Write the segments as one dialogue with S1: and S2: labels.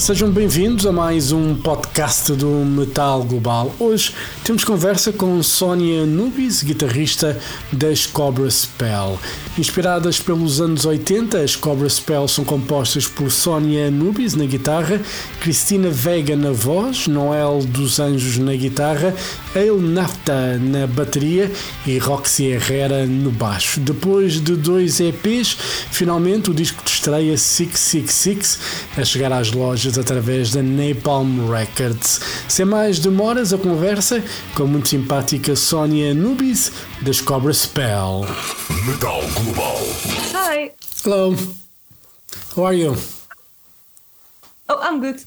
S1: Sejam bem-vindos a mais um podcast do Metal Global. Hoje temos conversa com Sónia Nubis, guitarrista das Cobra Spell. Inspiradas pelos anos 80, as Cobra Spell são compostas por Sónia Nubis na guitarra, Cristina Vega na voz, Noel dos Anjos na guitarra, El Nafta na bateria e Roxy Herrera no baixo. Depois de dois EPs, finalmente o disco de estreia 666 a chegar às lojas através da Napalm Records. Sem mais demoras, a conversa com a muito simpática Sónia Anubis das Cobra Spell.
S2: Metal Global.
S3: Hi.
S1: Hello. How are you?
S3: Oh, I'm good.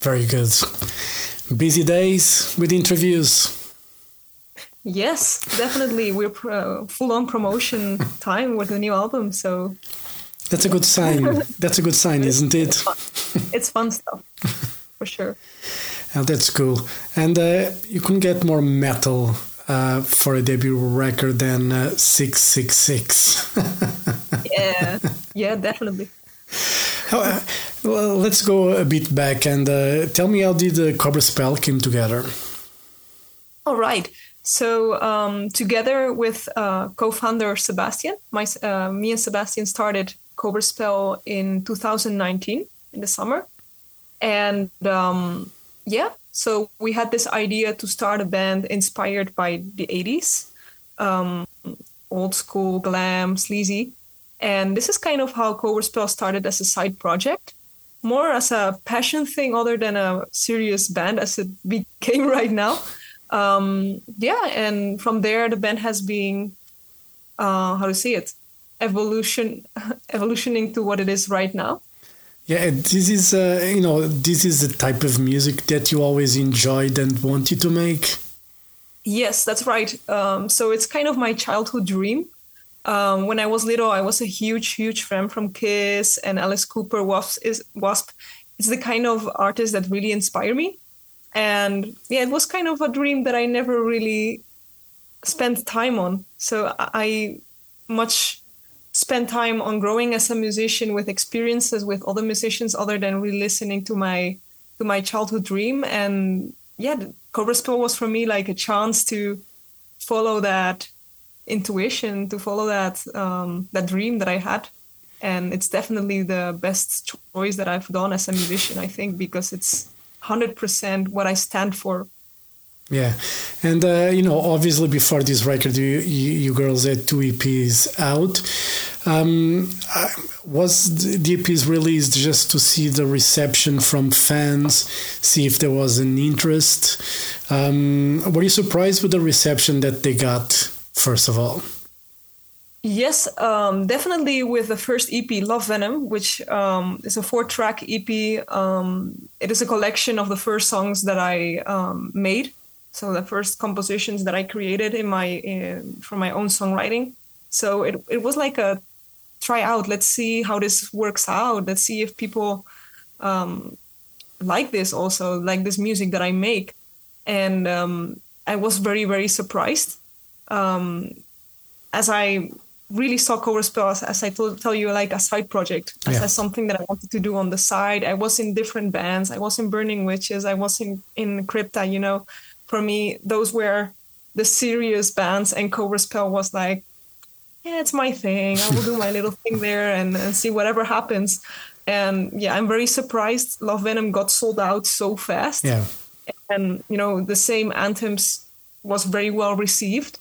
S1: Very good. Busy days with interviews.
S3: Yes, definitely. We're pro- uh, full on promotion time with the new album, so
S1: That's a good sign. That's a good sign, isn't it?
S3: it's fun stuff for sure.
S1: Oh, that's cool. And uh, you couldn't get more metal uh, for a debut record than uh, 666.
S3: Yeah, yeah, definitely.
S1: How, uh, well, let's go a bit back and uh, tell me how did the Cobra Spell came together?
S3: All right. So um, together with uh, co-founder Sebastian, my, uh, me and Sebastian started Cobra Spell in 2019 in the summer, and um, yeah, so we had this idea to start a band inspired by the 80s, um, old school glam, sleazy, and this is kind of how Cobra Spell started as a side project, more as a passion thing other than a serious band as it became right now. Um, yeah, and from there the band has been uh, how to say it evolution evolutioning to what it is right now.
S1: Yeah, this is uh, you know this is the type of music that you always enjoyed and wanted to make.
S3: Yes, that's right. Um, so it's kind of my childhood dream. Um, when I was little, I was a huge, huge fan from Kiss and Alice Cooper. Wasp is Wasp. It's the kind of artist that really inspire me and yeah it was kind of a dream that i never really spent time on so i much spent time on growing as a musician with experiences with other musicians other than really listening to my to my childhood dream and yeah cobra spell was for me like a chance to follow that intuition to follow that um, that dream that i had and it's definitely the best choice that i've done as a musician i think because it's 100% what I stand for.
S1: Yeah, and uh, you know, obviously, before this record, you, you, you girls had two EPs out. Um, was the EPs released just to see the reception from fans, see if there was an interest? Um, were you surprised with the reception that they got? First of all.
S3: Yes, um, definitely with the first EP, Love Venom, which um, is a four track EP. Um, it is a collection of the first songs that I um, made. So the first compositions that I created in my in, from my own songwriting. So it, it was like a try out. Let's see how this works out. Let's see if people um, like this also, like this music that I make. And um, I was very, very surprised. as I really saw Spell as, as I told, tell you like a side project, as,
S1: Yeah.
S3: as something that I wanted to do on the side. I was in different bands. I was in Burning Witches. I was in in Crypta. You know, for me, those were the serious bands, and Cobra Spell was like, yeah, it's my thing. I will do my little thing there and, and see whatever happens. And yeah, I'm very surprised. Love Venom got sold out so fast
S1: Yeah.
S3: and you know the same anthems was very well received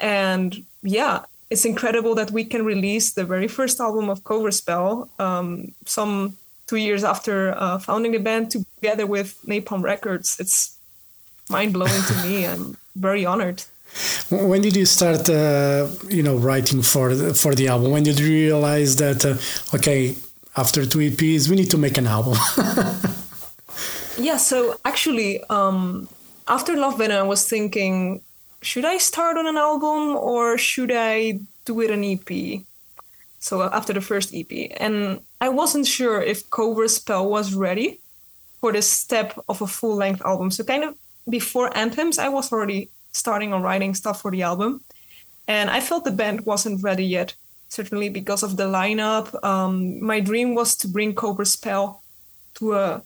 S3: and yeah it's incredible that we can release the very first album of Cobra Spell um, some two years after uh, founding the band together with Napalm Records. It's mind blowing to me. I'm very honored.
S1: When did you start, uh, you know, writing for the, for the album? When did you realize that, uh, okay, after two EPs, we need to make an album?
S3: Yeah, so actually, um, after Love Venom, I was thinking, should I start on an album or should I do it an EP? So after the first EP, and I wasn't sure if Cobra Spell was ready for the step of a full length album. So kind of before Anthems, I was already starting on writing stuff for the album. And I felt the band wasn't ready yet, certainly because of the lineup. Um, my dream was to bring Cobra Spell to a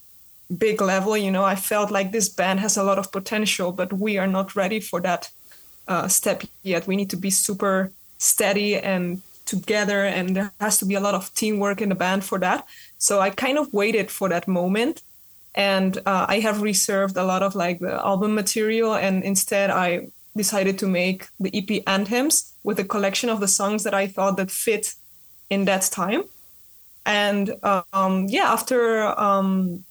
S3: big level. You know, I felt like this band has a lot of potential, but we are not ready for that uh, step yet. We need to be super steady and together, and there has to be a lot of teamwork in the band for that. So I kind of waited for that moment. And uh, I have reserved a lot of like the album material, and instead I decided to make the EP anthems with a collection of the songs that I thought that fit in that time. And um, yeah, after um,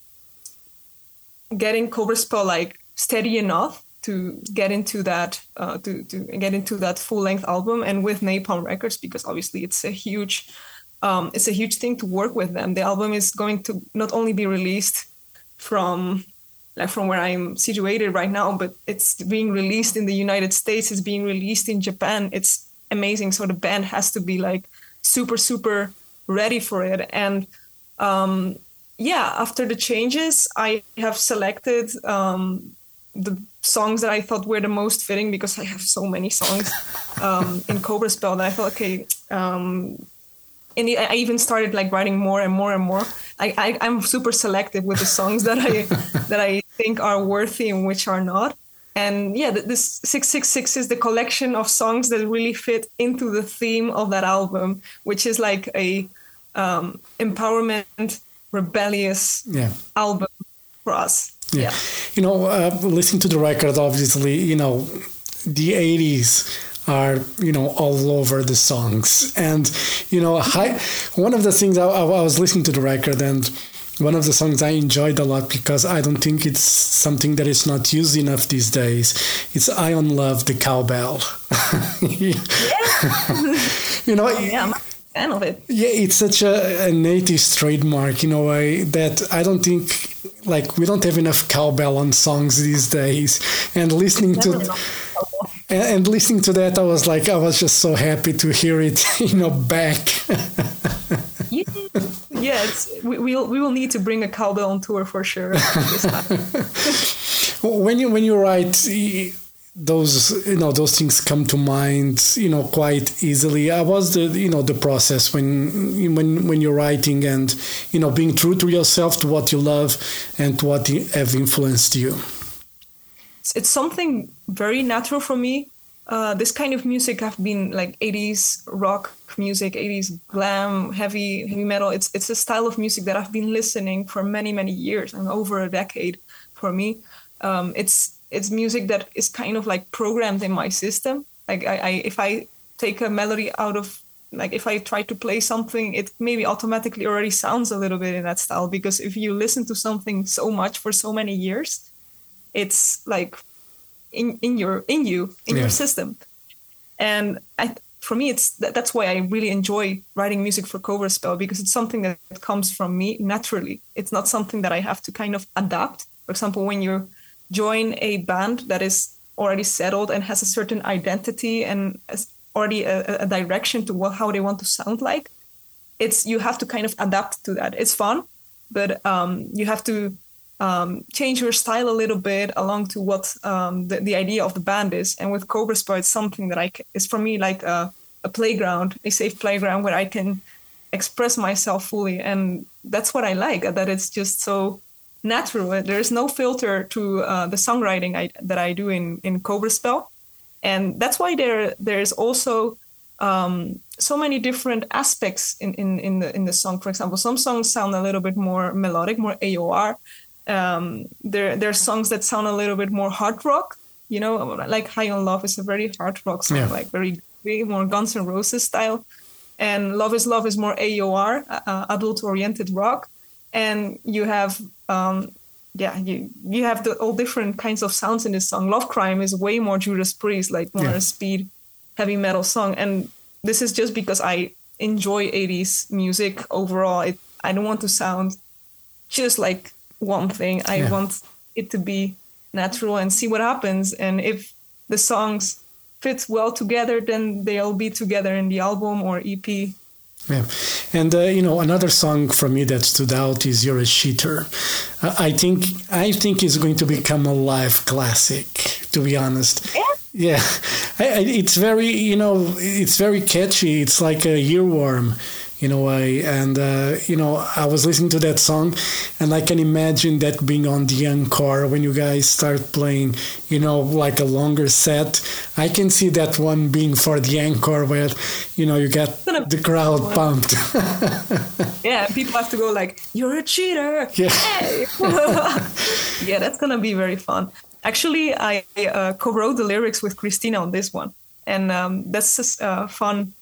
S3: getting Cobra Spell like steady enough to get into that uh, to to get into that full length album, and with Napalm Records because obviously it's a huge um, it's a huge thing to work with them. The album is going to not only be released from like from where I'm situated right now, but it's being released in the United States. It's being released in Japan. It's amazing. So the band has to be like super super ready for it. And um, yeah, after the changes, I have selected um, the songs that I thought were the most fitting because I have so many songs um, in Cobra Spell that I thought, okay, um, and I even started like writing more and more and more. I, I am super selective with the songs that I that I think are worthy and which are not. And yeah, this six six six is the collection of songs that really fit into the theme of that album, which is like a um, empowerment, rebellious
S1: yeah.
S3: album for us.
S1: Yeah. yeah. You know, uh, listening to the record, obviously, you know, the 80s are you know all over the songs and you know I, one of the things I, I, was listening to the record and one of the songs I enjoyed a lot because I don't think it's something that is not used enough these days. It's High on Love the Cowbell. you know,
S3: yeah, I'm a fan of it.
S1: Yeah, it's such a, a native trademark in a way that I don't think like we don't have enough cowbell on songs these days. And listening to and, and, listening to that, I was like, I was just so happy to hear it, you know, back.
S3: yeah, we, we'll we will need to bring a cowbell on tour for sure.
S1: when you when you write those you know those things come to mind you know quite easily how was the you know the process when when when you're writing and you know being true to yourself to what you love and to what have influenced you
S3: it's something very natural for me. Uh, this kind of music I've been like 80s rock music, 80s glam, heavy heavy metal. It's it's a style of music that I've been listening for many many years and over a decade for me. Um, it's it's music that is kind of like programmed in my system. Like I, I if I take a melody out of like if I try to play something, it maybe automatically already sounds a little bit in that style because if you listen to something so much for so many years, it's like in in your in you in yeah. your system. And I, for me it's that, that's why i really enjoy writing music for Cobra Spell because it's something that comes from me naturally. It's not something that i have to kind of adapt. For example when you join a band that is already settled and has a certain identity and already a, a direction to what, how they want to sound like it's you have to kind of adapt to that. It's fun but um, you have to um, change your style a little bit along to what um, the, the idea of the band is. And with Cobra Spell, it's something that I is for me like a, a playground, a safe playground where I can express myself fully, and that's what I like. That it's just so natural. There's no filter to uh, the songwriting I, that I do in in Cobra Spell, and that's why there there's also um, so many different aspects in, in, in the in the song. For example, some songs sound a little bit more melodic, more AOR um, there there are songs that sound a little bit more hard rock. You know, like High on Love is a very hard rock song, yeah. like very, very more Guns N' Roses style. And Love is Love is more AOR, uh, adult oriented rock. And you have um, yeah, you you have the all different kinds of sounds in this song. Love Crime is way more Judas Priest, like more yeah. speed, heavy metal song. And this is just because I enjoy 80s music overall. It, I don't want to sound just like one thing. I yeah. want it to be natural and see what happens. And if the songs fit well together, then they'll be together in the album or EP.
S1: Yeah, and uh, you know another song from you that stood out is "You're a Cheater." Uh, I think I think it's going to become a live classic. To be honest,
S3: yeah
S1: Yeah, it's very you know it's very catchy. It's like a earworm in a way. And uh, you know, I was listening to that song, and I can imagine that being on the encore when you guys start playing, you know, like a longer set. I can see that one being for the encore where, you know, you get the crowd pumped.
S3: yeah, people have to go like, "You're a cheater!"
S1: Yeah,
S3: hey! yeah, that's gonna be very fun. Actually, I uh, co-wrote the lyrics with Kristina on this one, and um, that's just uh, fun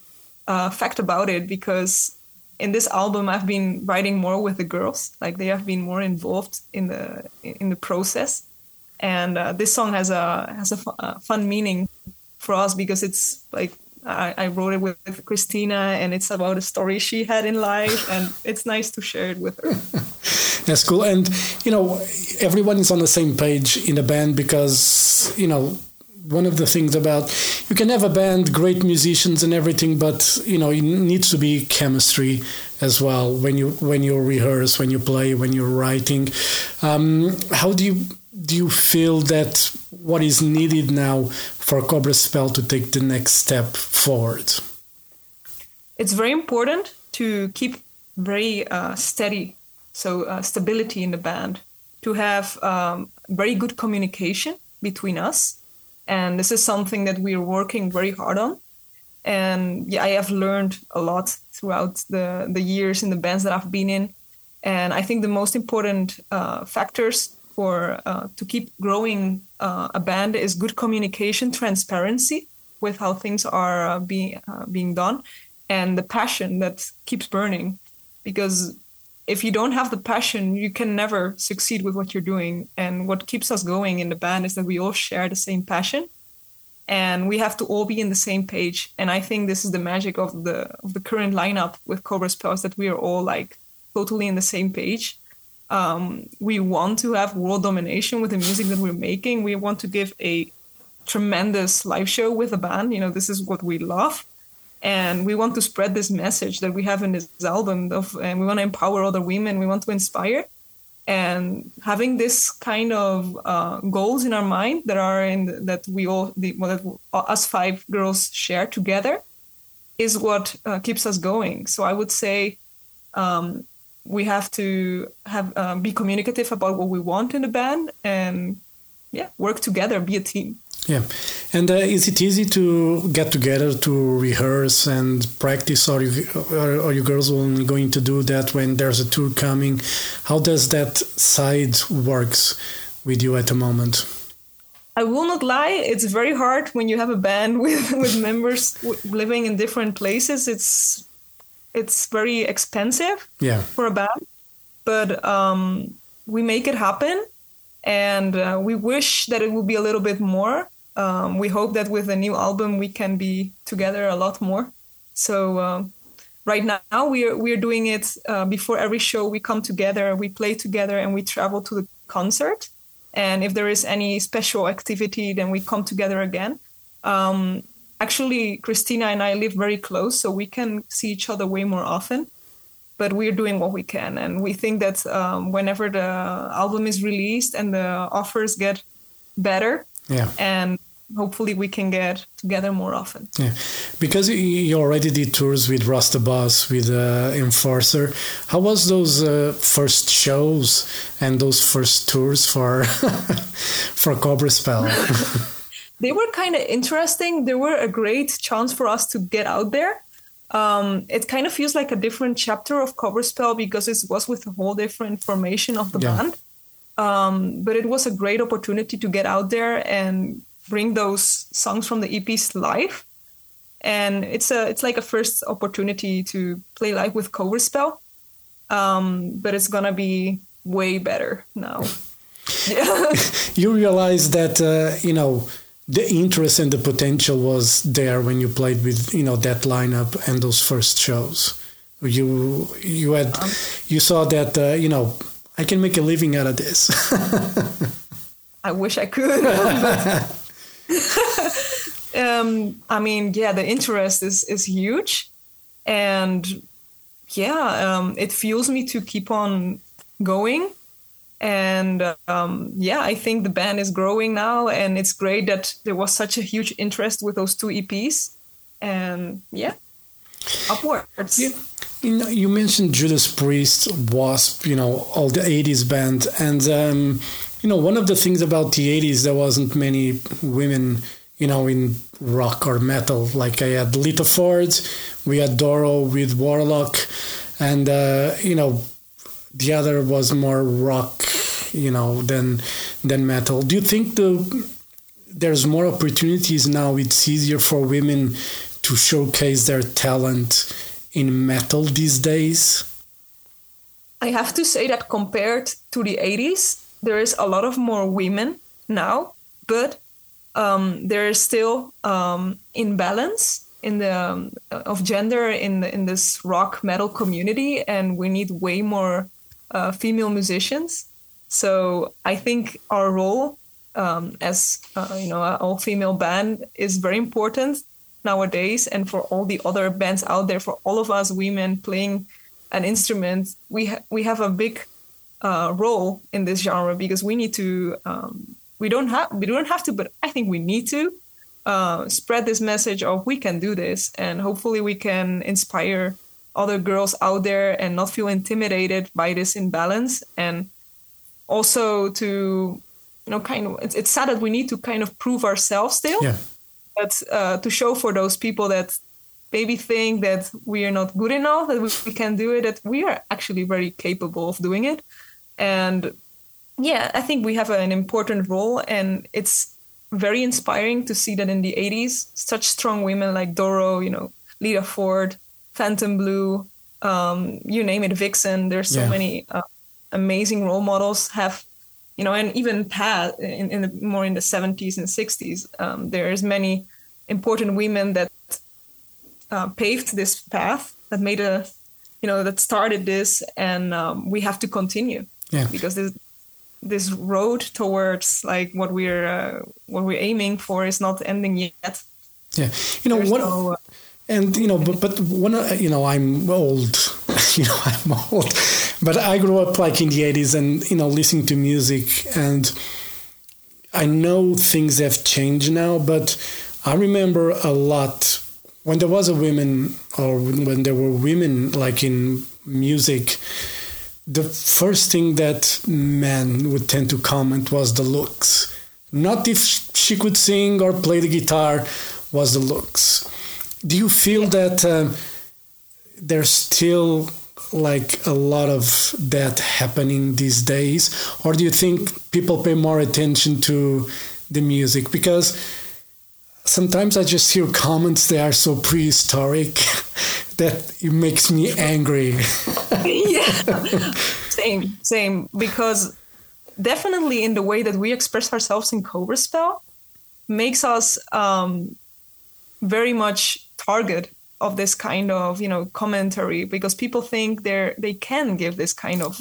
S3: uh, fact about it because in this album I've been writing more with the girls, like they have been more involved in the in the process, and uh, this song has a has a uh, fun meaning for us because it's like I, I wrote it with, with, Kristina and it's about a story she had in life and it's nice to share it with her.
S1: That's cool, and you know everyone is on the same page in the band because you know one of the things about you can have a band, great musicians and everything, but you know it needs to be chemistry as well when you when you rehearse, when you play, when you're writing. Um, how do you do you feel that what is needed now for Cobra Spell to take the next step forward?
S3: It's very important to keep very uh, steady, so uh, stability in the band, to have um, very good communication between us and this is something that we're working very hard on. And yeah i have learned a lot throughout the the years in the bands that i've been in. And i think the most important uh, factors for uh, to keep growing uh, a band is good communication transparency with how things are uh, being uh, being done and the passion that keeps burning. Because if you don't have the passion, you can never succeed with what you're doing. And what keeps us going in the band is that we all share the same passion and we have to all be in the same page. And I think this is the magic of the of the current lineup with Cobra Spells that we are all like totally in the same page. Um, we want to have world domination with the music that we're making. We want to give a tremendous live show with the band. You know, this is what we love and we want to spread this message that we have in this album of and we want to empower other women we want to inspire. And having this kind of uh, goals in our mind that are in that we all the well, that us five girls share together is what uh, keeps us going. So i would say um, we have to have uh, be communicative about what we want in the band and yeah work together be a team
S1: yeah, and uh, is it easy to get together to rehearse and practice, or you, are, are you girls only going to do that when there's a tour coming? How does that side works with you at the moment?
S3: I will not lie; it's very hard when you have a band with with members living in different places. It's it's very expensive
S1: yeah.
S3: for a band, but um, we make it happen, and uh, we wish that it would be a little bit more um, we hope that with the new album we can be together a lot more. So uh, right now we are we are doing it uh, before every show. We come together, we play together, and we travel to the concert. And if there is any special activity, then we come together again. Um, actually, Kristina and I live very close, so we can see each other way more often. But we're doing what we can, and we think that um, whenever the album is released and the offers get better,
S1: yeah.
S3: and hopefully we can get together more often.
S1: Yeah, because you already did tours with Rasta Boss, with uh, Enforcer. How was those uh, first shows and those first tours for for Cobra Spell?
S3: they were kind of interesting. They were a great chance for us to get out there. Um, it kind of feels like a different chapter of Cobra Spell because it was with a whole different formation of the yeah. band. Um, but it was a great opportunity to get out there and bring those songs from the EPs live. And it's a it's like a first opportunity to play live with Cobra Spell. Um, but it's gonna be way better now.
S1: you realize that uh, you know the interest and the potential was there when you played with you know that lineup and those first shows. You you had um, you saw that uh, you know I can make a living out of this.
S3: I wish I could. um, I mean, yeah, the interest is is huge, and yeah, um, it fuels me to keep on going. And um, yeah, I think the band is growing now, and it's great that there was such a huge interest with those two EPs. And yeah, upwards.
S1: Yeah. You, know, you mentioned Judas Priest, Wasp, you know, all the 80s band. And, um, you know, one of the things about the 80s, there wasn't many women, you know, in rock or metal. Like I had Lita Ford, we had Doro with Warlock, and, uh, you know, the other was more rock, you know, than than metal. Do you think the there's more opportunities now? It's easier for women to showcase their talent in metal these days?
S3: I have to say that compared to the 80s, there is a lot of more women now, but um, there is still um, imbalance in the um, of gender in the, in this rock metal community, and we need way more uh, female musicians. So I think our role um, as uh, you know all female band is very important nowadays and for all the other bands out there for all of us women playing an instrument we ha- we have a big uh, role in this genre because we need to um, we don't have we don't have to but i think we need to uh, spread this message of we can do this and hopefully we can inspire other girls out there and not feel intimidated by this imbalance and also to you know kind of it's, it's sad that we need to kind of prove ourselves still
S1: Yeah.
S3: but uh, to show for those people that maybe think that we are not good enough that we, we can do it that we are actually very capable of doing it and yeah i think we have an important role and it's very inspiring to see that in the 80s such strong women like doro you know lita ford phantom blue um, you name it vixen there's so
S1: Yeah.
S3: many uh, amazing role models have you know and even past in, in the, more in the 70s and 60s um, there's many important women that uh, paved this path that made a you know that started this and um, we have to continue
S1: Yeah.
S3: because this this road towards like what we're uh, what we're aiming for is not ending yet
S1: Yeah. You know,
S3: There's
S1: what,
S3: no, uh,
S1: and you know, but but when I, you know, I'm old. you know, I'm old, but I grew up like in the '80s, and you know, listening to music, and I know things have changed now, but I remember a lot when there was a women or when there were women like in music. The first thing that men would tend to comment was the looks. Not if she could sing or play the guitar, was the looks. Do you feel that um, there's still like a lot of that happening these days, or do you think people pay more attention to the music? Because sometimes I just hear comments they are so prehistoric that it makes me angry.
S3: yeah same same because definitely in the way that we express ourselves in cobra spell makes us um, very much target of this kind of you know commentary because people think they're they can give this kind of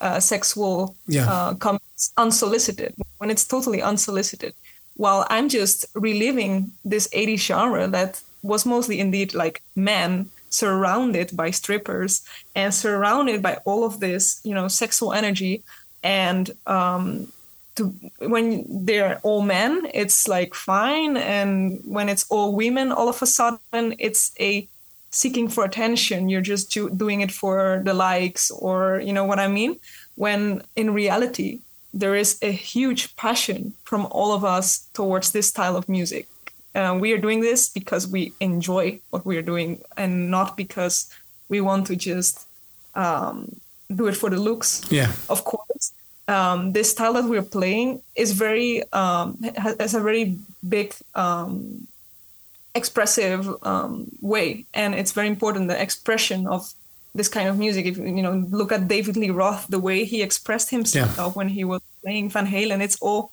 S3: uh, sexual
S1: Yeah.
S3: uh, comments unsolicited when it's totally unsolicited while i'm just reliving this 80s genre that was mostly indeed like men surrounded by strippers and surrounded by all of this you know sexual energy. And um to when they're all men it's like fine. And when it's all women all of a sudden it's a seeking for attention. You're just do- doing it for the likes or you know what i mean? When in reality there is a huge passion from all of us towards this style of music uh, we are doing this because we enjoy what we are doing and not because we want to just um, do it for the looks
S1: yeah.
S3: of course um, this style that we're playing is very um, has a very big um, expressive um, way and it's very important the expression of this kind of music if you know look at david lee roth the way he expressed himself
S1: Yeah.
S3: when he was playing van halen it's all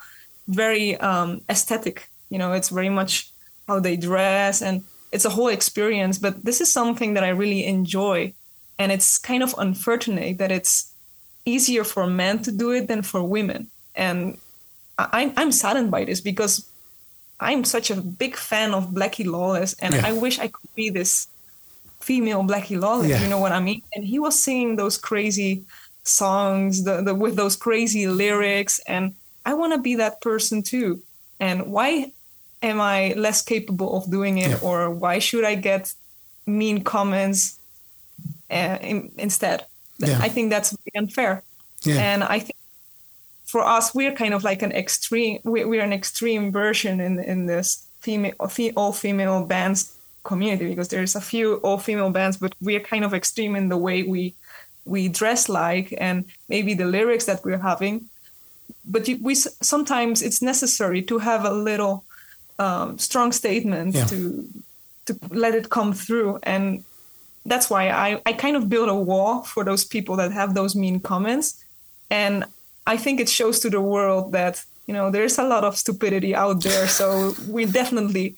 S3: very um, aesthetic you know it's very much how they dress and it's a whole experience but this is something that i really enjoy and it's kind of unfortunate that it's easier for men to do it than for women and I, i'm saddened by this because i'm such a big fan of blackie lawless and
S1: Yeah.
S3: i wish i could be this female blackie lawless
S1: Yeah.
S3: you know what i mean and he was singing those crazy songs the, the with those crazy lyrics and i want to be that person too and why am i less capable of doing it
S1: Yeah.
S3: or why should i get mean comments uh, in, instead
S1: Yeah.
S3: i think that's really unfair
S1: Yeah.
S3: and i think for us we're kind of like an extreme we- we're an extreme version in in this female all female bands community because there's a few all female bands but we're kind of extreme in the way we we dress like and maybe the lyrics that we're having but we sometimes it's necessary to have a little um, strong statement
S1: Yeah.
S3: to to let it come through. And that's why I, I kind of build a wall for those people that have those mean comments. And i think it shows to the world that you know there's a lot of stupidity out there. So we definitely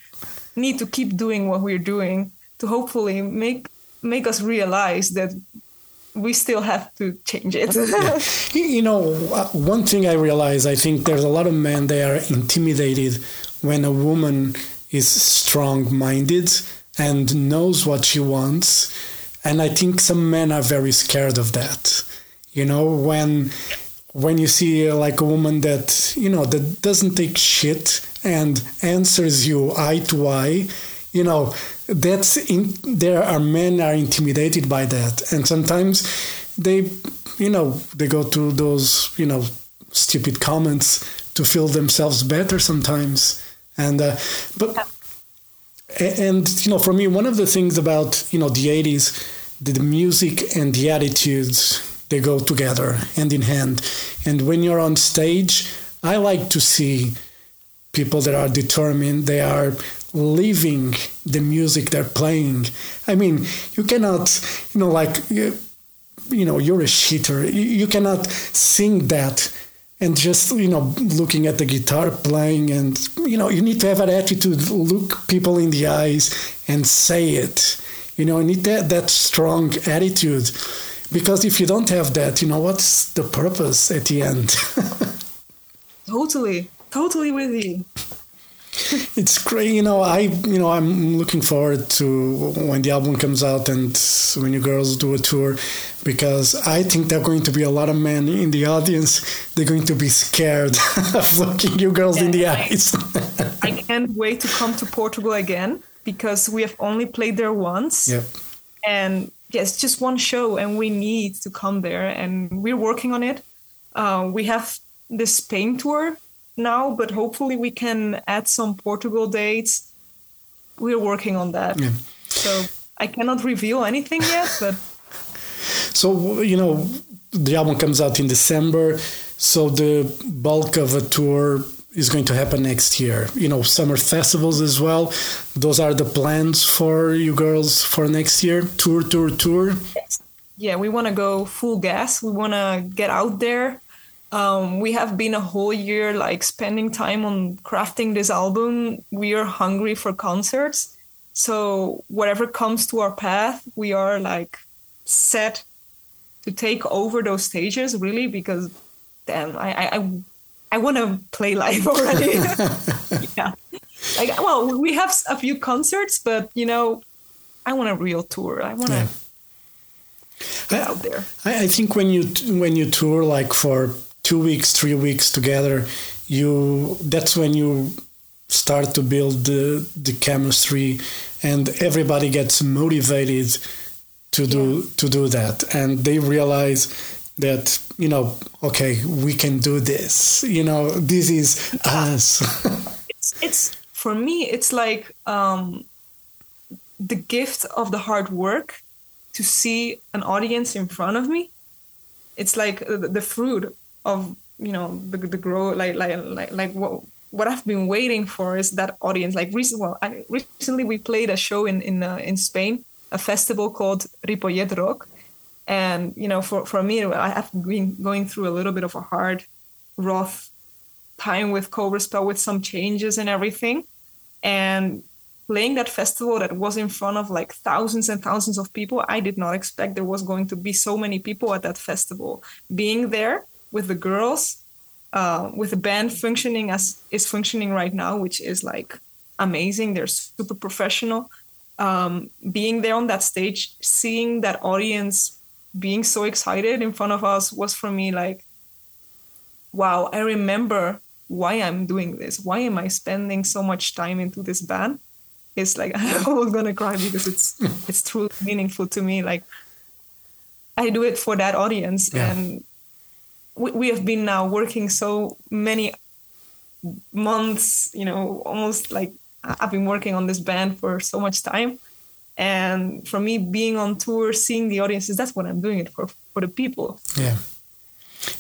S3: need to keep doing what we're doing to hopefully make make us realize that we still have to change it.
S1: You you know, uh, one thing I realize, I think there's a lot of men they are intimidated when a woman is strong-minded and knows what she wants, and I think some men are very scared of that. You know, when when you see like a woman that you know that doesn't take shit and answers you eye to eye, you know, that's in, there are men are intimidated by that, and sometimes they, you know, they go to those you know stupid comments to feel themselves better sometimes, and uh, but and you know for me one of the things about you know the 80s the, the music and the attitudes they go together hand in hand. And when you're on stage i like to see people that are determined they are living the music they're playing. I mean you cannot you know like you, you know you're a cheater. You, you cannot sing that and just you know looking at the guitar playing and you know you need to have an attitude look people in the eyes and say it. You know you need that that strong attitude. Because if you don't have that you know what's the purpose at the end?
S3: Totally. Totally with you
S1: it's great you know i you know i'm looking forward to when the album comes out and when you girls do a tour because i think there are going to be a lot of men in the audience they're going to be scared of looking you girls in the
S3: I-
S1: eyes
S3: I can't wait to come to Portugal again because we have only played there once.
S1: yep
S3: And yes, just one show, and we need to come there, and we're working on it. Uh, we have the Spain tour now, but hopefully we can add some Portugal dates. We're working on that.
S1: Yeah.
S3: So I cannot reveal anything yet, but
S1: So you know, the album comes out in December. So the bulk of a tour is going to happen next year. You know, summer festivals as well. Those are the plans for you girls for next year. Tour, tour, tour. Yes.
S3: yeah, we want to go full gas. We want to get out there. Um, we have been a whole year like spending time on crafting this album. We are hungry for concerts. So whatever comes to our path, we are like set to take over those stages really because damn, I I, I, I want to play live already. yeah, like well, we have a few concerts, but you know, I want a real tour. I want to
S1: Yeah.
S3: get out there.
S1: I, I think when you when you tour like for two weeks, three weeks together, you that's when you start to build the the chemistry, and everybody gets motivated to do to do that, and they realize that you know okay we can do this. You know this is us.
S3: It's it's for me it's like um the gift of the hard work to see an audience in front of me. It's like the, the fruit of you know the, the grow like like like like what what I've been waiting for is that audience like recent well I, recently we played a show in in uh, in Spain a festival called Ripollet Rock and you know for for me I have been going through a little bit of a hard rough time with Cobra Spell with some changes and everything. And playing that festival that was in front of like thousands and thousands of people, I did not expect there was going to be so many people at that festival. Being there with the girls, uh, with the band functioning as is functioning right now, which is like amazing. They're super professional. Um, being there on that stage, seeing that audience being so excited in front of us was for me like, wow, I remember why I'm doing this. Why am I spending so much time into this band? It's like I'm almost gonna cry because it's it's truly meaningful to me. Like I do it for that audience,
S1: Yeah.
S3: and we, we have been now working so many months. You know, almost like I've been working on this band for so much time, and for me, being on tour, seeing the audiences, that's what I'm doing it for for the people.
S1: Yeah.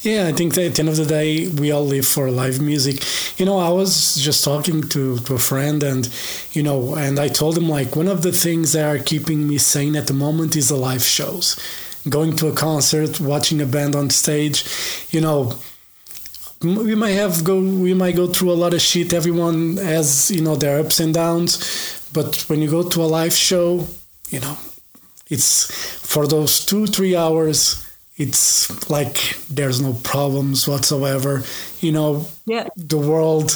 S1: Yeah, I think at the end of the day, we all live for live music. You know, I was just talking to, to a friend, and, you know, and I told him, like, one of the things that are keeping me sane at the moment is the live shows. Going to a concert, watching a band on stage, you know, we might have go we might go through a lot of shit. Everyone has you know their ups and downs. But when you go to a live show you know it's for those two three hours it's like there's no problems whatsoever. You know
S3: Yeah,
S1: the world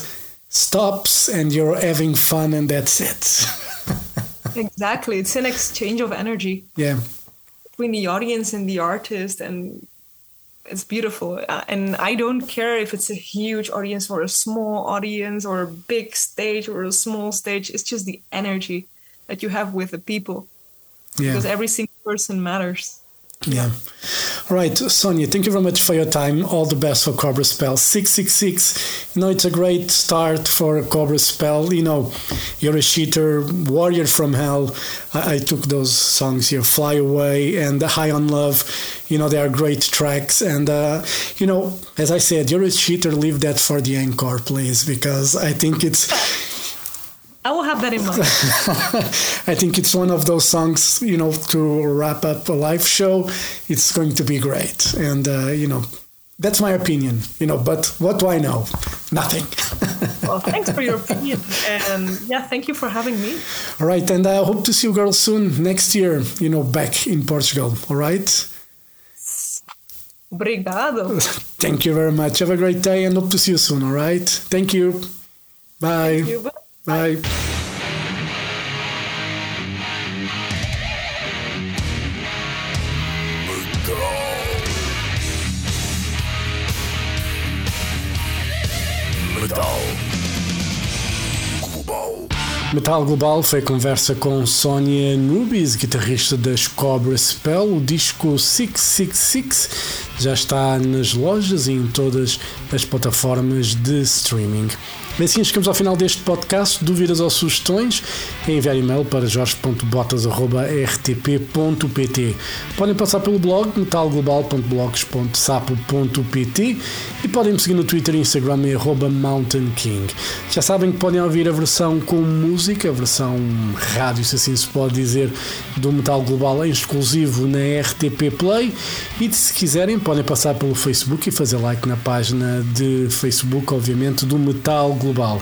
S1: stops and you're having fun and that's it.
S3: Exactly. It's an exchange of energy.
S1: yeah
S3: between the audience and the artist and it's beautiful. Uh, and i don't care if it's a huge audience or a small audience or a big stage or a small stage it's just the energy that you have with the people.
S1: Yeah.
S3: Because every single person matters
S1: Yeah. All right, Sonia, thank you very much for your time. All the best for Cobra Spell. 666, you know, it's a great start for Cobra Spell. You know, you're a cheater, warrior from hell. I, I took those songs here, Fly Away and High on Love. You know, they are great tracks. And, uh, you know, as I said, you're a cheater. Leave that for the encore, please, because I think it's.
S3: I will have that in mind
S1: I think it's one of those songs, you know, to wrap up a live show. It's going to be great. And, uh, you know, that's my opinion, you know, but what do I know? Nothing.
S3: well thanks for your opinion and yeah thank you for having me
S1: all right. And I hope to see you girls soon next year, you know, back in Portugal. All right.
S3: obrigado
S1: Thank you very much. Have a great day and hope to see you soon. All right. Thank you. Bye.
S3: You-
S1: Bye.
S2: Metal. Global.
S1: Metal Global foi conversa com Sonia Nubis, guitarrista das Cobra Spell. O disco 666 já está nas lojas e em todas as plataformas de streaming. Bem, assim chegamos ao final deste podcast. Dúvidas ou sugestões? Enviar e-mail para jorge.botas.rtp.pt. Podem passar pelo blog metalglobal.blogs.sapo.pt e podem me seguir no Twitter e Instagram em arroba Mountain King. Já sabem que podem ouvir a versão com música, a versão rádio, se assim se pode dizer, do Metal Global em exclusivo na RTP Play. E se quiserem, podem passar pelo Facebook e fazer like na página de Facebook, obviamente, do Metal Global.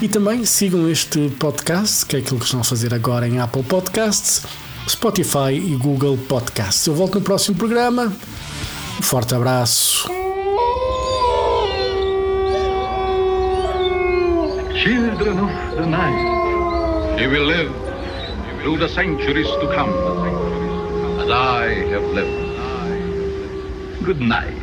S1: E também sigam este podcast, que é aquilo que estão a fazer agora em Apple Podcasts, Spotify e Google Podcasts. Eu volto no próximo programa. Um forte abraço.
S4: Children of the night, you will live through the centuries to come, as I have lived. Good night.